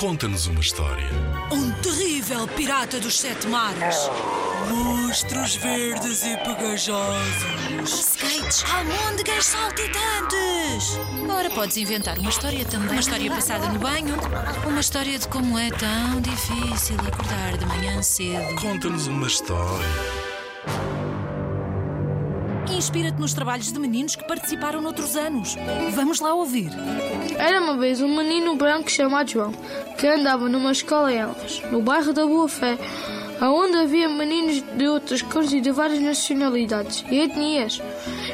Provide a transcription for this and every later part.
Conta-nos uma história. Um terrível pirata dos sete mares. Monstros verdes e pegajosos. Skates, almôndegas saltitantes. Ora, podes inventar uma história também. Uma história passada no banho. Uma história de como é tão difícil acordar de manhã cedo. Conta-nos uma história. Inspira-te nos trabalhos de meninos que participaram noutros anos. Vamos lá ouvir. Era uma vez um menino branco chamado João, que andava numa escola em Elvas, no bairro da Boa Fé, onde havia meninos de outras cores e de várias nacionalidades e etnias.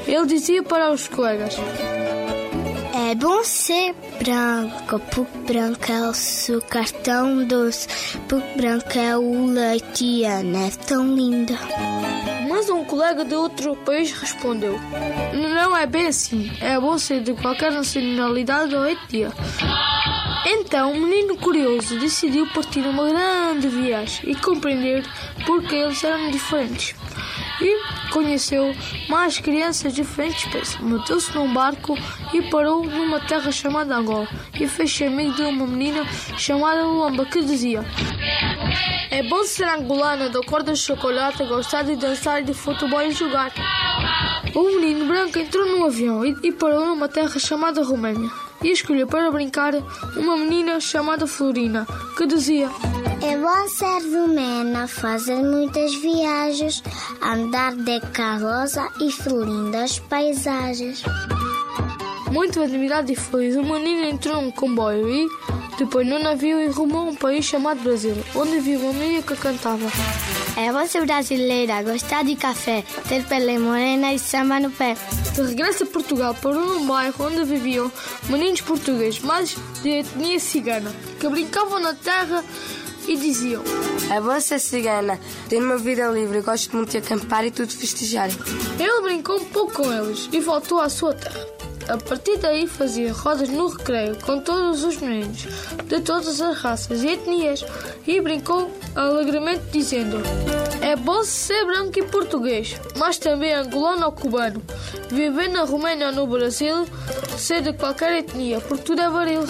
Ele dizia para os colegas: É bom ser branco, porque branco é o açúcar tão doce, porque branco é o leite e a neve tão linda. Mas um colega de outro país respondeu: Não é bem assim, é bom ser de qualquer nacionalidade ou etnia. Então, o menino curioso decidiu partir uma grande viagem e compreender porque eles eram diferentes. E conheceu mais crianças de diferentes espécies. Meteu-se num barco e parou numa terra chamada Angola e fez-se amigo de uma menina chamada Luamba que dizia: É bom ser angolana, da cor de chocolate, gostar de dançar, de futebol e jogar. O menino branco entrou num avião e, e parou numa terra chamada Roménia e escolheu para brincar uma menina chamada Florina que dizia: É bom ser romena, fazer muitas viagens, andar de carroça e lindas paisagens. Muito admirado e feliz, o menino entrou num comboio e, depois no navio, e rumou a um país chamado Brasil, onde vive uma menina que cantava. É bom ser brasileira, gostar de café, ter pele morena e samba no pé. De regresso a Portugal, parou num bairro onde viviam meninos portugueses, mas de etnia cigana, que brincavam na terra e diziam: bom ser cigana, ter uma vida livre, gosto muito de acampar e tudo festejar. Ele brincou um pouco com eles e voltou à sua terra. A partir daí fazia rodas no recreio com todos os meninos de todas as raças e etnias e brincou alegremente dizendo É bom ser branco e português, mas também angolano ou cubano, viver na Roménia ou no Brasil, ser de qualquer etnia, porque tudo é varil.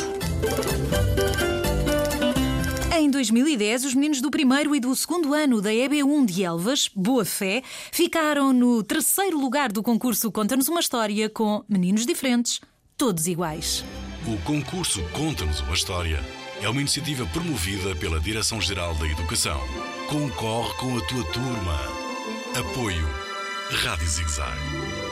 Em 2010, os meninos do primeiro e do segundo ano da EB1 de Elvas, Boa Fé, ficaram no terceiro lugar do concurso Conta-nos uma História com meninos diferentes, todos iguais. O concurso Conta-nos uma História é uma iniciativa promovida pela Direção-Geral da Educação. Concorre com a tua turma. Apoio Rádio Zigzag.